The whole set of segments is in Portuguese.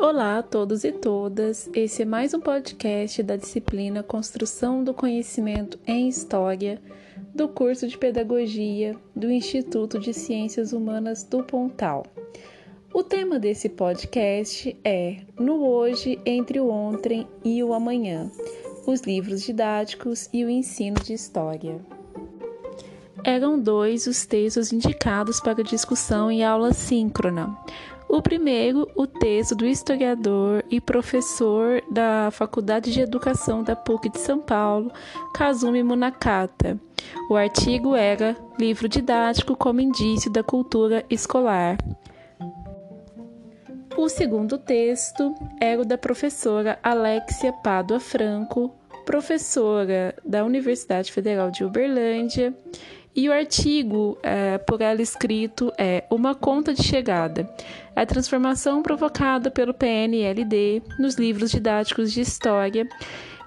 Olá a todos e todas. Esse é mais um podcast da disciplina Construção do Conhecimento em História do curso de Pedagogia do Instituto de Ciências Humanas do Pontal. O tema desse podcast é No Hoje, Entre o Ontem e o Amanhã, os livros didáticos e o ensino de história. Eram dois os textos indicados para discussão em aula síncrona. O primeiro, o texto do historiador e professor da Faculdade de Educação da PUC de São Paulo, Kazumi Munakata. O artigo era Livro didático como indício da cultura escolar. O segundo texto era o da professora Alexia Pádua Franco, professora da Universidade Federal de Uberlândia, e o artigo é, por ela escrito é Uma Conta de Chegada. A transformação provocada pelo PNLD nos livros didáticos de história,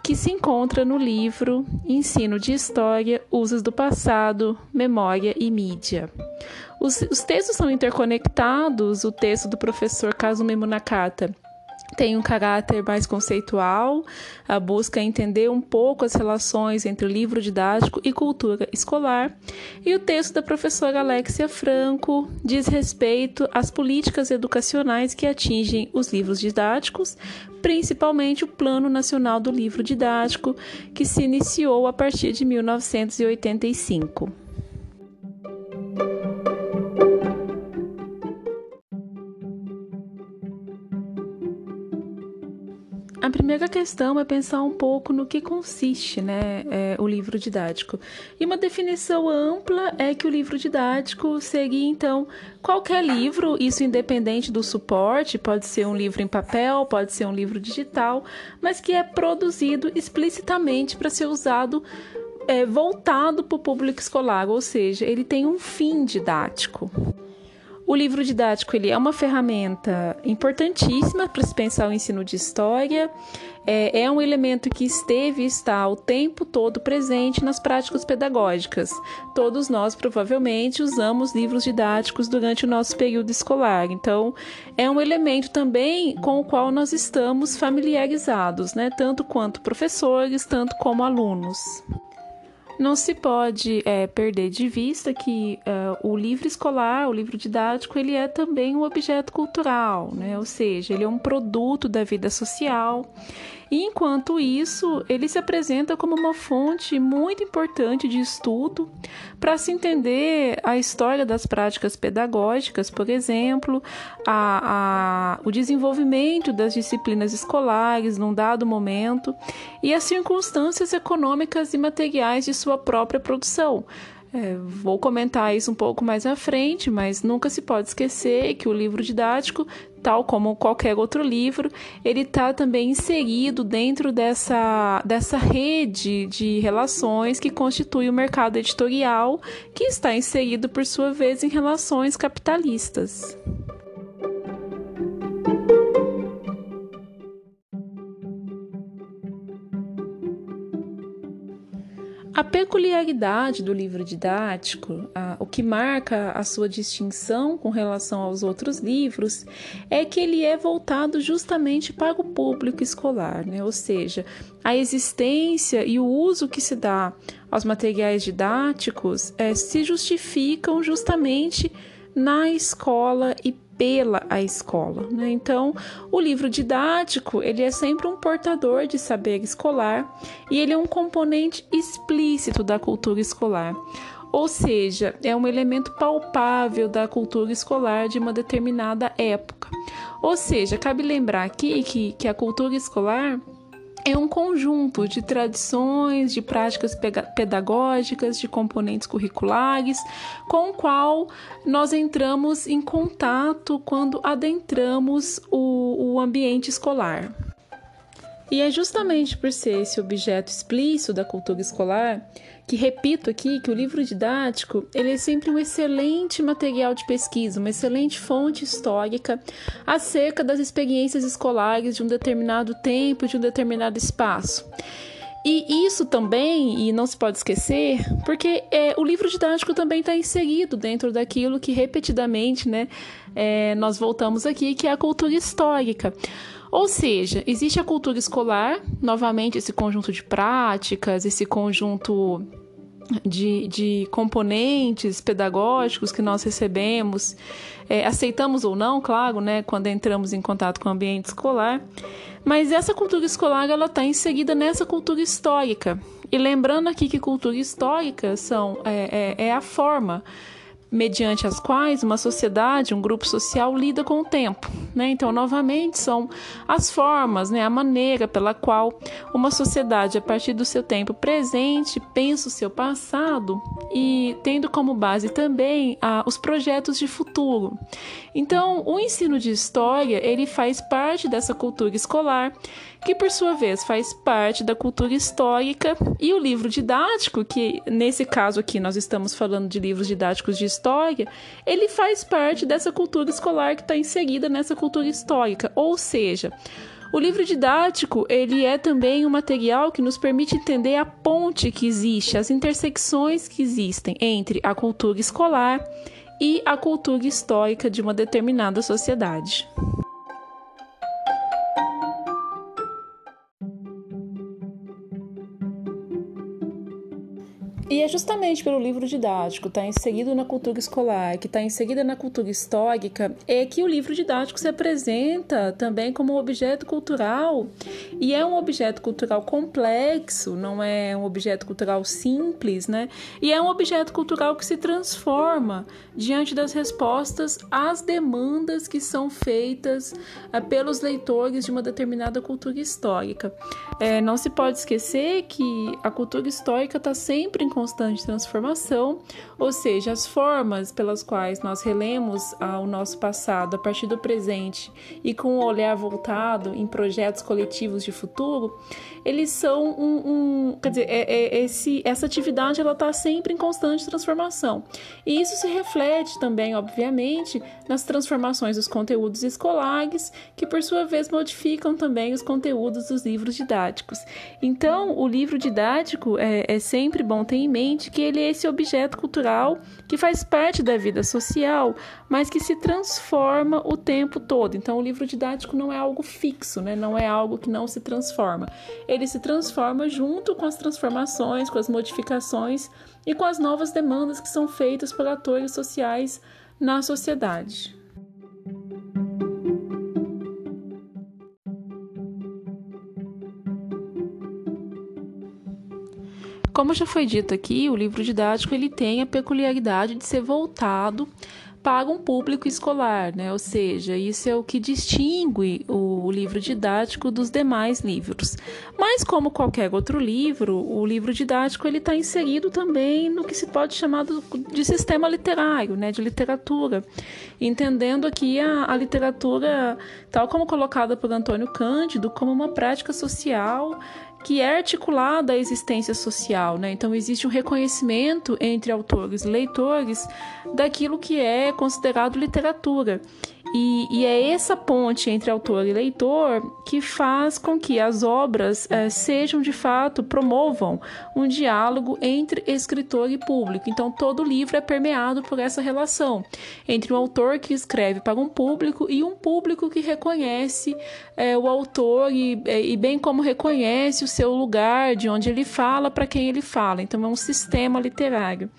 que se encontra no livro Ensino de História, Usos do Passado, Memória e Mídia. Os, os textos são interconectados, o texto do professor Kazumi Munakata tem um caráter mais conceitual, a busca entender um pouco as relações entre o livro didático e cultura escolar, e o texto da professora Alexia Franco diz respeito às políticas educacionais que atingem os livros didáticos, principalmente o Plano Nacional do Livro Didático, que se iniciou a partir de 1985. Primeira questão é pensar um pouco no que consiste né, é, o livro didático. E uma definição ampla é que o livro didático seria, então, qualquer livro, isso independente do suporte, pode ser um livro em papel, pode ser um livro digital, mas que é produzido explicitamente para ser usado é, voltado para o público escolar, ou seja, ele tem um fim didático. O livro didático ele é uma ferramenta importantíssima para se pensar o ensino de história. É, é um elemento que esteve e está o tempo todo presente nas práticas pedagógicas. Todos nós provavelmente usamos livros didáticos durante o nosso período escolar. Então, é um elemento também com o qual nós estamos familiarizados, né? Tanto quanto professores, tanto como alunos. Não se pode é, perder de vista que uh, o livro escolar, o livro didático, ele é também um objeto cultural, né? ou seja, ele é um produto da vida social e enquanto isso, ele se apresenta como uma fonte muito importante de estudo para se entender a história das práticas pedagógicas, por exemplo, a, a, o desenvolvimento das disciplinas escolares num dado momento e as circunstâncias econômicas e materiais de sua própria produção. É, vou comentar isso um pouco mais à frente, mas nunca se pode esquecer que o livro didático, tal como qualquer outro livro, ele está também inserido dentro dessa, dessa rede de relações que constitui o mercado editorial, que está inserido, por sua vez, em relações capitalistas. Peculiaridade do livro didático, a, o que marca a sua distinção com relação aos outros livros, é que ele é voltado justamente para o público escolar, né? ou seja, a existência e o uso que se dá aos materiais didáticos é, se justificam justamente na escola e pela a escola. Né? Então, o livro didático ele é sempre um portador de saber escolar e ele é um componente explícito da cultura escolar. Ou seja, é um elemento palpável da cultura escolar de uma determinada época. Ou seja, cabe lembrar aqui que, que a cultura escolar é um conjunto de tradições, de práticas pedagógicas, de componentes curriculares, com o qual nós entramos em contato quando adentramos o, o ambiente escolar. E é justamente por ser esse objeto explícito da cultura escolar que repito aqui que o livro didático ele é sempre um excelente material de pesquisa, uma excelente fonte histórica acerca das experiências escolares de um determinado tempo, de um determinado espaço. E isso também, e não se pode esquecer, porque é, o livro didático também está inserido dentro daquilo que repetidamente né, é, nós voltamos aqui, que é a cultura histórica. Ou seja, existe a cultura escolar, novamente esse conjunto de práticas, esse conjunto de, de componentes pedagógicos que nós recebemos, é, aceitamos ou não, claro, né, quando entramos em contato com o ambiente escolar, mas essa cultura escolar ela está inserida nessa cultura histórica. E lembrando aqui que cultura histórica são, é, é, é a forma mediante as quais uma sociedade, um grupo social lida com o tempo. Né? Então, novamente, são as formas, né? a maneira pela qual uma sociedade, a partir do seu tempo presente, pensa o seu passado e tendo como base também os projetos de futuro. Então, o ensino de história ele faz parte dessa cultura escolar que por sua vez faz parte da cultura histórica, e o livro didático, que nesse caso aqui nós estamos falando de livros didáticos de história, ele faz parte dessa cultura escolar que está inserida nessa cultura histórica, ou seja, o livro didático, ele é também um material que nos permite entender a ponte que existe, as intersecções que existem entre a cultura escolar e a cultura histórica de uma determinada sociedade. E é justamente pelo livro didático estar tá inserido na cultura escolar, que está inserida na cultura histórica, é que o livro didático se apresenta também como um objeto cultural. E é um objeto cultural complexo, não é um objeto cultural simples, né? E é um objeto cultural que se transforma diante das respostas às demandas que são feitas uh, pelos leitores de uma determinada cultura histórica. É, não se pode esquecer que a cultura histórica está sempre em constante transformação, ou seja, as formas pelas quais nós relemos o nosso passado a partir do presente e com o olhar voltado em projetos coletivos de futuro, eles são um, um quer dizer, é, é, esse, essa atividade ela está sempre em constante transformação e isso se reflete também, obviamente, nas transformações dos conteúdos escolares, que por sua vez modificam também os conteúdos dos livros didáticos. Então, o livro didático é, é sempre bom ter em mente que ele é esse objeto cultural que faz parte da vida social, mas que se transforma o tempo todo. Então, o livro didático não é algo fixo, né? não é algo que não se transforma. Ele se transforma junto com as transformações, com as modificações e com as novas demandas que são feitas por atores sociais na sociedade. Como já foi dito aqui, o livro didático ele tem a peculiaridade de ser voltado para um público escolar, né? Ou seja, isso é o que distingue o livro didático dos demais livros. Mas como qualquer outro livro, o livro didático ele está inserido também no que se pode chamar de sistema literário, né? De literatura, entendendo aqui a, a literatura tal como colocada por Antônio Cândido como uma prática social que é articulada à existência social, né? Então existe um reconhecimento entre autores e leitores daquilo que é considerado literatura. E, e, é essa ponte entre autor e leitor que faz com que as obras é, sejam de fato, promovam um diálogo entre escritor e público. Então, todo livro é permeado por essa relação entre um autor que escreve para um público e um público que reconhece é, o autor e, é, e, bem como reconhece o seu lugar, de onde ele fala, para quem ele fala. Então, é um sistema literário.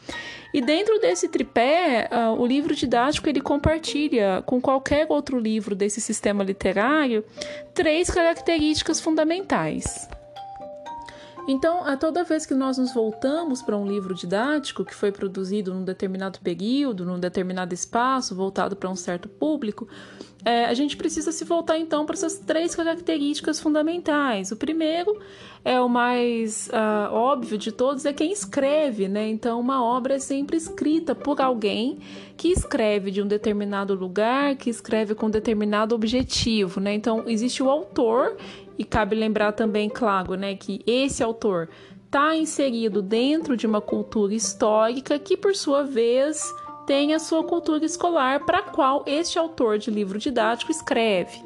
E dentro desse tripé, uh, o livro didático ele compartilha com qualquer outro livro desse sistema literário três características fundamentais. Então, a toda vez que nós nos voltamos para um livro didático que foi produzido num determinado período, num determinado espaço, voltado para um certo público, é, a gente precisa se voltar então para essas três características fundamentais. O primeiro é o mais uh, óbvio de todos, é quem escreve, né? Então, uma obra é sempre escrita por alguém que escreve de um determinado lugar, que escreve com um determinado objetivo, né? Então, existe o autor, e cabe lembrar também, claro, né, que esse autor está inserido dentro de uma cultura histórica que, por sua vez, tem a sua cultura escolar para a qual este autor de livro didático escreve.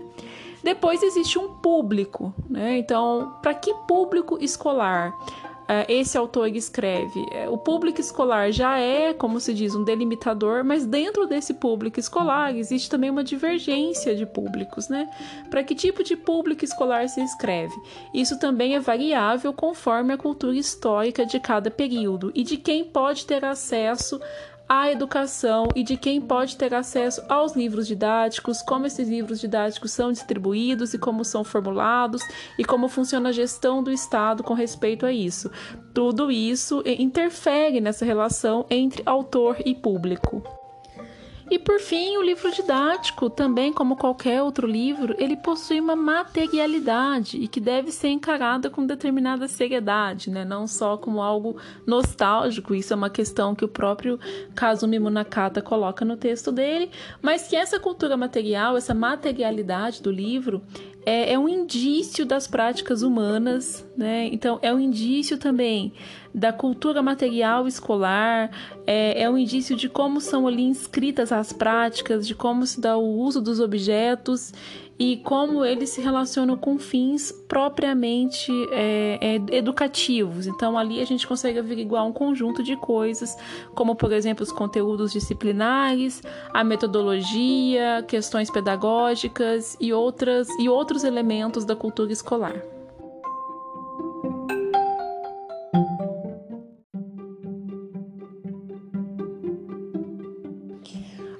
Depois existe um público, né? Então, para que público escolar? É, esse autor escreve. É, o público escolar já é, como se diz, um delimitador, mas dentro desse público escolar existe também uma divergência de públicos, né? Para que tipo de público escolar se escreve? Isso também é variável conforme a cultura histórica de cada período e de quem pode ter acesso à educação e de quem pode ter acesso aos livros didáticos, como esses livros didáticos são distribuídos e como são formulados e como funciona a gestão do Estado com respeito a isso. Tudo isso interfere nessa relação entre autor e público. E por fim, o livro didático, também como qualquer outro livro, ele possui uma materialidade e que deve ser encarada com determinada seriedade, né? não só como algo nostálgico, isso é uma questão que o próprio Kazumi Munakata coloca no texto dele, mas que essa cultura material, essa materialidade do livro, é, é um indício das práticas humanas, né? Então, é um indício também da cultura material escolar, é, é um indício de como são ali inscritas as práticas, de como se dá o uso dos objetos e como eles se relacionam com fins propriamente é, é, educativos. Então, ali a gente consegue averiguar um conjunto de coisas, como, por exemplo, os conteúdos disciplinares, a metodologia, questões pedagógicas e, outras, e outros elementos da cultura escolar.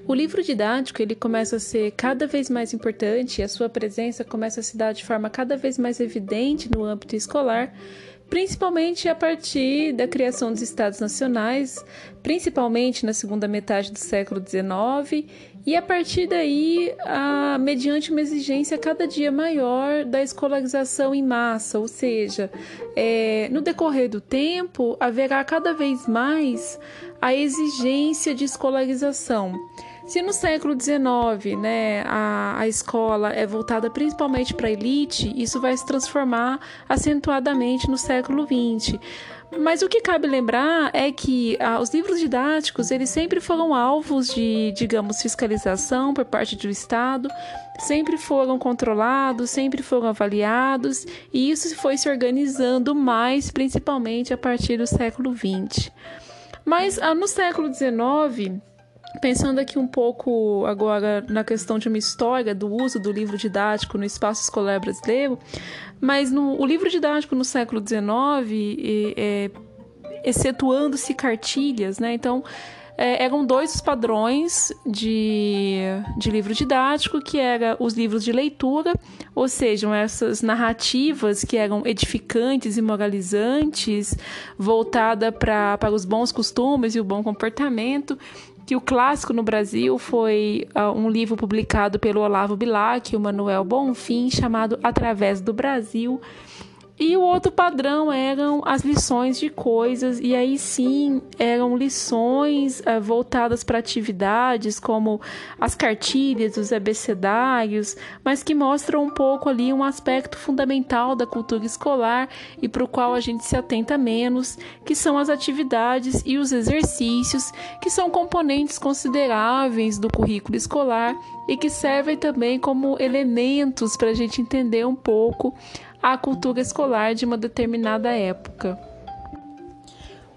O livro didático ele começa a ser cada vez mais importante e a sua presença começa a se dar de forma cada vez mais evidente no âmbito escolar, principalmente a partir da criação dos estados nacionais, principalmente na segunda metade do século XIX, e a partir daí, a, mediante uma exigência cada dia maior da escolarização em massa, ou seja, é, no decorrer do tempo haverá cada vez mais a exigência de escolarização. Se no século XIX né, a, a escola é voltada principalmente para a elite, isso vai se transformar acentuadamente no século XX. Mas o que cabe lembrar é que ah, os livros didáticos eles sempre foram alvos de, digamos, fiscalização por parte do Estado, sempre foram controlados, sempre foram avaliados, e isso foi se organizando mais, principalmente a partir do século XX. Mas ah, no século XIX Pensando aqui um pouco agora na questão de uma história do uso do livro didático no espaço escolar brasileiro, mas no, o livro didático no século XIX, é, excetuando-se cartilhas, né? Então, é, eram dois os padrões de, de livro didático, que eram os livros de leitura, ou seja, essas narrativas que eram edificantes e moralizantes, voltada para os bons costumes e o bom comportamento, que o clássico no Brasil foi uh, um livro publicado pelo Olavo Bilac e o Manuel Bonfim, chamado Através do Brasil, e o outro padrão eram as lições de coisas, e aí sim eram lições uh, voltadas para atividades como as cartilhas, os abecedários, mas que mostram um pouco ali um aspecto fundamental da cultura escolar e para o qual a gente se atenta menos, que são as atividades e os exercícios, que são componentes consideráveis do currículo escolar e que servem também como elementos para a gente entender um pouco à cultura escolar de uma determinada época.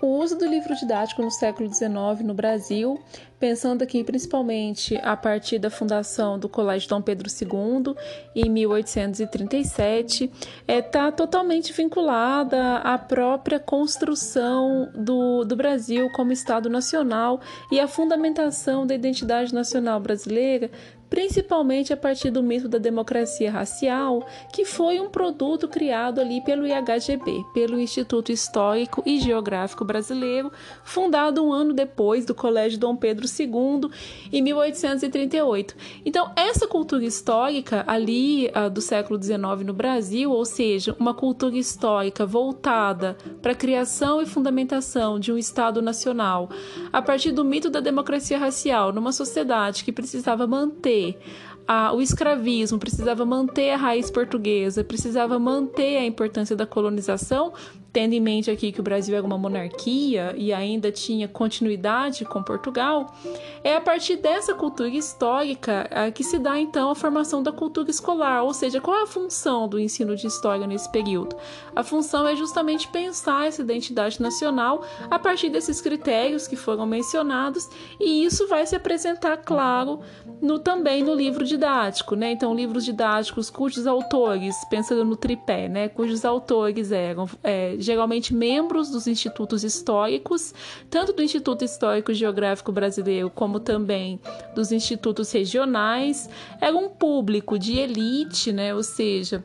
O uso do livro didático no século XIX no Brasil, pensando aqui principalmente a partir da fundação do Colégio Dom Pedro II em 1837, está é, tá totalmente vinculada à própria construção do, do Brasil como Estado nacional e à fundamentação da identidade nacional brasileira principalmente a partir do mito da democracia racial, que foi um produto criado ali pelo IHGB, pelo Instituto Histórico e Geográfico Brasileiro, fundado um ano depois do Colégio Dom Pedro II, em 1838. Então, essa cultura histórica ali uh, do século XIX no Brasil, ou seja, uma cultura histórica voltada para a criação e fundamentação de um Estado nacional, a partir do mito da democracia racial, numa sociedade que precisava manter a, o escravismo, precisava manter a raiz portuguesa, precisava manter a importância da colonização, tendo em mente aqui que o Brasil era uma monarquia e ainda tinha continuidade com Portugal, é a partir dessa cultura histórica é, que se dá então a formação da cultura escolar, ou seja, qual é a função do ensino de história nesse período? A função é justamente pensar essa identidade nacional a partir desses critérios que foram mencionados, e isso vai se apresentar, claro, no, também no livro didático, né? Então, livros didáticos cujos autores, pensando no tripé, né? Cujos autores eram é, geralmente membros dos institutos históricos, tanto do Instituto Histórico Geográfico Brasileiro como também dos institutos regionais. Era um público de elite, né? Ou seja,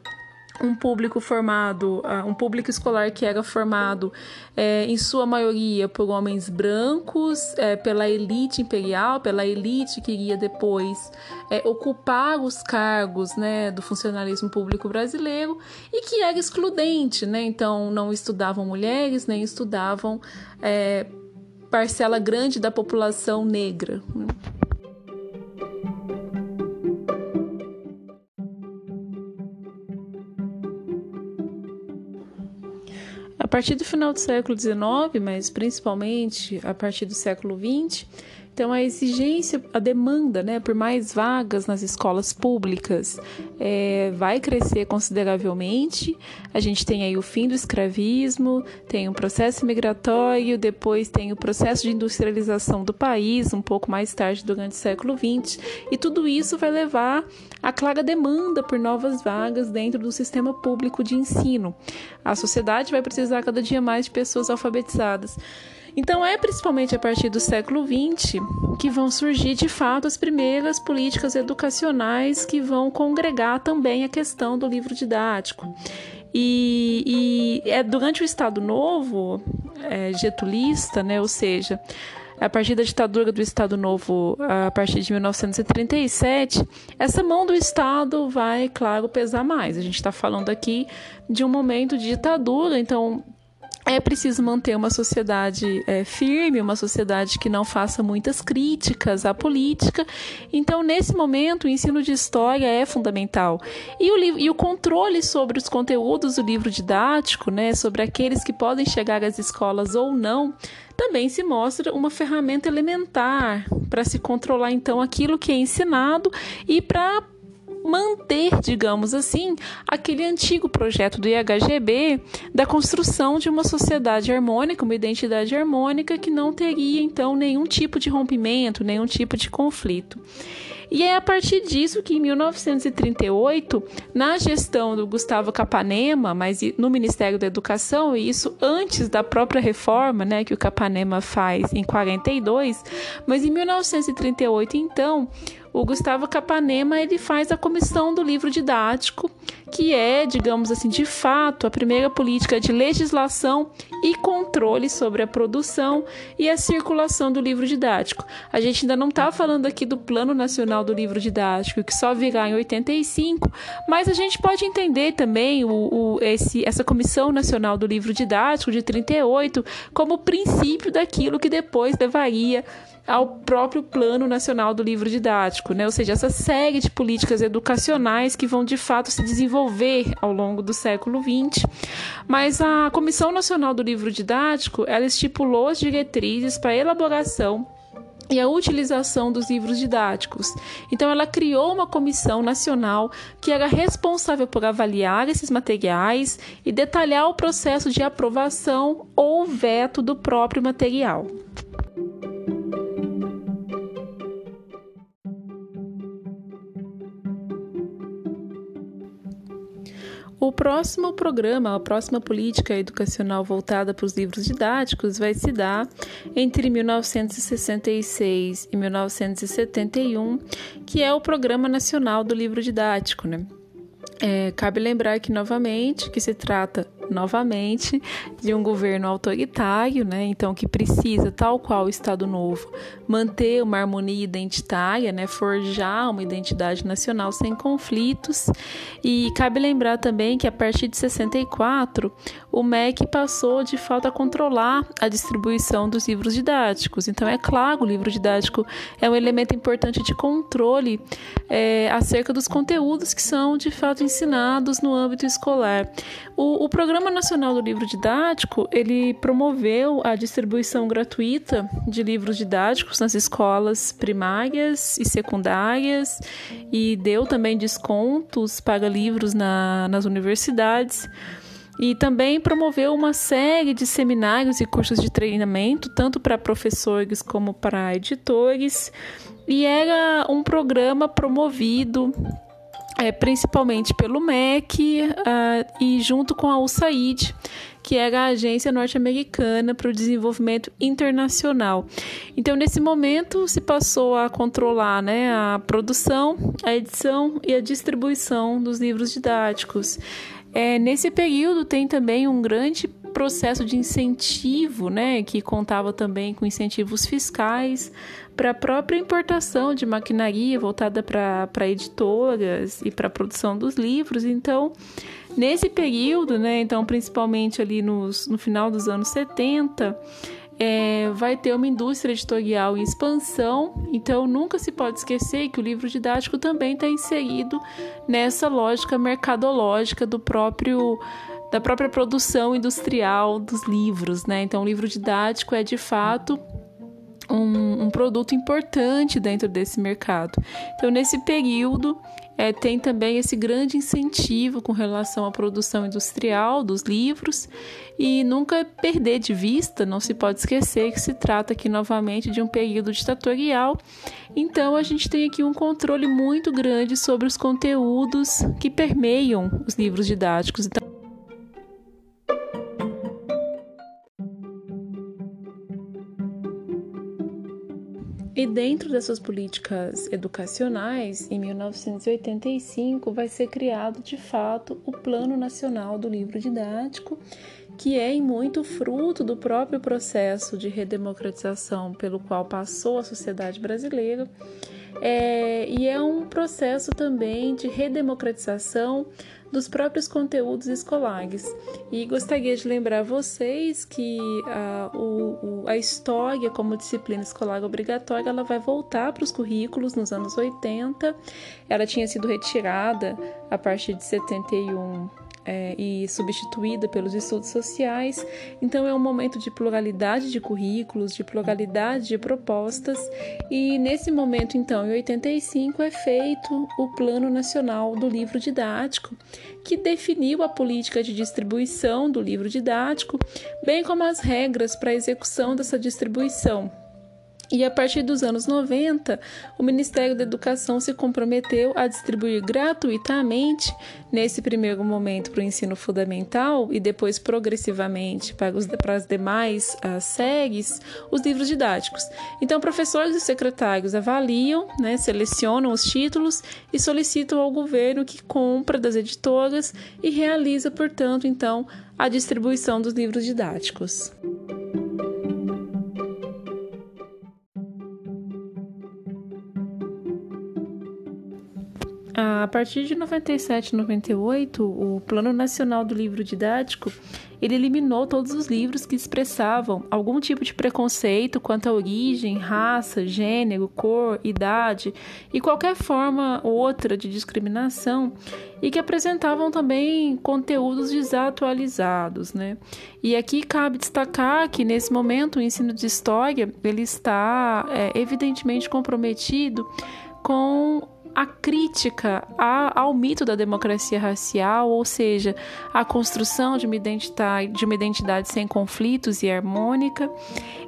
um público formado, uh, um público escolar que era formado é, em sua maioria por homens brancos, é, pela elite imperial, pela elite que iria depois é, ocupar os cargos né, do funcionalismo público brasileiro e que era excludente, né? Então não estudavam mulheres, nem estudavam é, parcela grande da população negra. A partir do final do século XIX, mas principalmente a partir do século XX, então, a exigência, a demanda né, por mais vagas nas escolas públicas é, vai crescer consideravelmente. A gente tem aí o fim do escravismo, tem o processo migratório, depois tem o processo de industrialização do país, um pouco mais tarde, durante o século XX, e tudo isso vai levar a clara demanda por novas vagas dentro do sistema público de ensino. A sociedade vai precisar cada dia mais de pessoas alfabetizadas. Então, é principalmente a partir do século XX que vão surgir de fato as primeiras políticas educacionais que vão congregar também a questão do livro didático. E, e é durante o Estado Novo, é, getulista, né, ou seja, a partir da ditadura do Estado Novo, a partir de 1937, essa mão do Estado vai, claro, pesar mais. A gente está falando aqui de um momento de ditadura, então é preciso manter uma sociedade é, firme, uma sociedade que não faça muitas críticas à política. Então, nesse momento, o ensino de história é fundamental. E o, e o controle sobre os conteúdos do livro didático, né, sobre aqueles que podem chegar às escolas ou não, também se mostra uma ferramenta elementar para se controlar, então, aquilo que é ensinado e para manter, digamos assim, aquele antigo projeto do IHGB da construção de uma sociedade harmônica, uma identidade harmônica que não teria então nenhum tipo de rompimento, nenhum tipo de conflito. E é a partir disso que, em 1938, na gestão do Gustavo Capanema, mas no Ministério da Educação, e isso antes da própria reforma né, que o Capanema faz em 42, mas em 1938, então, o Gustavo Capanema ele faz a comissão do livro didático, que é, digamos assim, de fato, a primeira política de legislação e controle sobre a produção e a circulação do livro didático. A gente ainda não está falando aqui do Plano Nacional do Livro Didático, que só virá em 85, mas a gente pode entender também o, o, esse, essa Comissão Nacional do Livro Didático de 38 como princípio daquilo que depois levaria ao próprio Plano Nacional do Livro Didático, né? ou seja, essa série de políticas educacionais que vão de fato se desenvolver ao longo do século XX. Mas a Comissão Nacional do Livro Didático ela estipulou as diretrizes para a elaboração e a utilização dos livros didáticos. Então, ela criou uma comissão nacional que era responsável por avaliar esses materiais e detalhar o processo de aprovação ou veto do próprio material. O próximo programa, a próxima política educacional voltada para os livros didáticos vai se dar entre 1966 e 1971, que é o Programa Nacional do Livro Didático, né? É, cabe lembrar que novamente que se trata novamente de um governo autoritário, né? Então que precisa, tal qual o Estado Novo, manter uma harmonia identitária, né? Forjar uma identidade nacional sem conflitos. E cabe lembrar também que a partir de 64 o MEC passou de fato a controlar a distribuição dos livros didáticos. Então é claro, o livro didático é um elemento importante de controle é, acerca dos conteúdos que são de fato ensinados no âmbito escolar. O, o Programa Nacional do Livro Didático ele promoveu a distribuição gratuita de livros didáticos nas escolas primárias e secundárias e deu também descontos para livros na, nas universidades. E também promoveu uma série de seminários e cursos de treinamento, tanto para professores como para editores, e era um programa promovido é, principalmente pelo MEC uh, e junto com a USAID, que era a agência norte-americana para o desenvolvimento internacional. Então, nesse momento, se passou a controlar né, a produção, a edição e a distribuição dos livros didáticos. É, nesse período tem também um grande processo de incentivo, né, que contava também com incentivos fiscais para a própria importação de maquinaria voltada para editoras e para a produção dos livros. Então, nesse período, né, então principalmente ali nos, no final dos anos 70, é, vai ter uma indústria editorial em expansão, então nunca se pode esquecer que o livro didático também está inserido nessa lógica mercadológica do próprio da própria produção industrial dos livros, né? Então, o livro didático é de fato um, um, produto importante dentro desse mercado. Então, nesse período, é, tem também esse grande incentivo com relação à produção industrial dos livros e nunca perder de vista, não se pode esquecer que se trata aqui novamente de um período ditatorial. Então, a gente tem aqui um controle muito grande sobre os conteúdos que permeiam os livros didáticos. Então, dentro dessas políticas educacionais, em 1985 vai ser criado de fato o Plano Nacional do Livro Didático, que é em muito fruto do próprio processo de redemocratização pelo qual passou a sociedade brasileira. É, e é um processo também de redemocratização dos próprios conteúdos escolares. E gostaria de lembrar vocês que a, o, a história como disciplina escolar obrigatória ela vai voltar para os currículos nos anos 80. Ela tinha sido retirada a partir de 71 é, e substituída pelos estudos sociais. Então, é um momento de pluralidade de currículos, de pluralidade de propostas, e nesse momento, então, em 85, é feito o Plano Nacional do Livro Didático, que definiu a política de distribuição do livro didático, bem como as regras para a execução dessa distribuição e a partir dos anos 90, o Ministério da Educação se comprometeu a distribuir gratuitamente, nesse primeiro momento para o ensino fundamental e depois progressivamente para, os, para as demais uh, séries, os livros didáticos. Então, professores e secretários avaliam, né, selecionam os títulos e solicitam ao governo que compra das editoras e realiza, portanto, então, a distribuição dos livros didáticos. A partir de 97 e 98, o Plano Nacional do Livro Didático ele eliminou todos os livros que expressavam algum tipo de preconceito quanto à origem, raça, gênero, cor, idade e qualquer forma outra de discriminação e que apresentavam também conteúdos desatualizados, né? E aqui cabe destacar que nesse momento o ensino de história ele está é, evidentemente comprometido com a crítica ao mito da democracia racial, ou seja, a construção de uma identidade, de uma identidade sem conflitos e harmônica.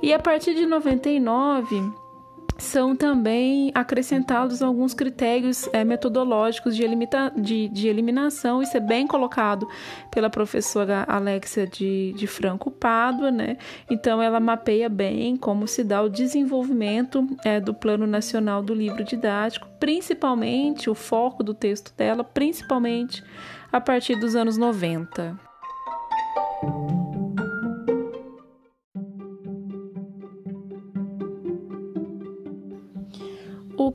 E a partir de 99, são também acrescentados alguns critérios é, metodológicos de, elimita, de, de, eliminação, isso é bem colocado pela professora Alexia de, de Franco Pádua, né? Então, ela mapeia bem como se dá o desenvolvimento é, do Plano Nacional do Livro Didático, principalmente o foco do texto dela, principalmente a partir dos anos 90.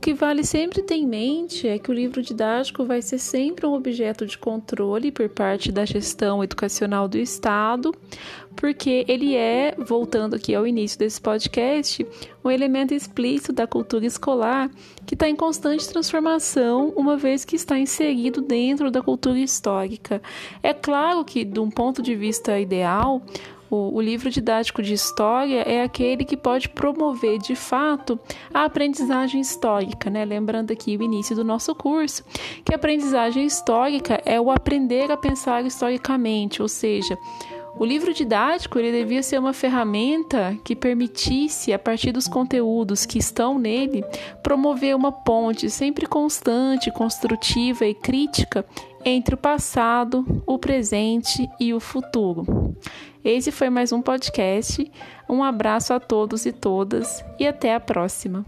Que vale sempre ter em mente é que o livro didático vai ser sempre um objeto de controle por parte da gestão educacional do Estado, porque ele é, voltando aqui ao início desse podcast, um elemento explícito da cultura escolar que está em constante transformação, uma vez que está inserido dentro da cultura histórica. É claro que, de um ponto de vista ideal, o, o livro didático de história é aquele que pode promover de fato a aprendizagem histórica, né? Lembrando aqui o início do nosso curso, que a aprendizagem histórica é o aprender a pensar historicamente, ou seja, o livro didático ele devia ser uma ferramenta que permitisse, a partir dos conteúdos que estão nele, promover uma ponte sempre constante, construtiva e crítica entre o passado, o presente e o futuro. Esse foi mais um podcast. Um abraço a todos e todas e até a próxima.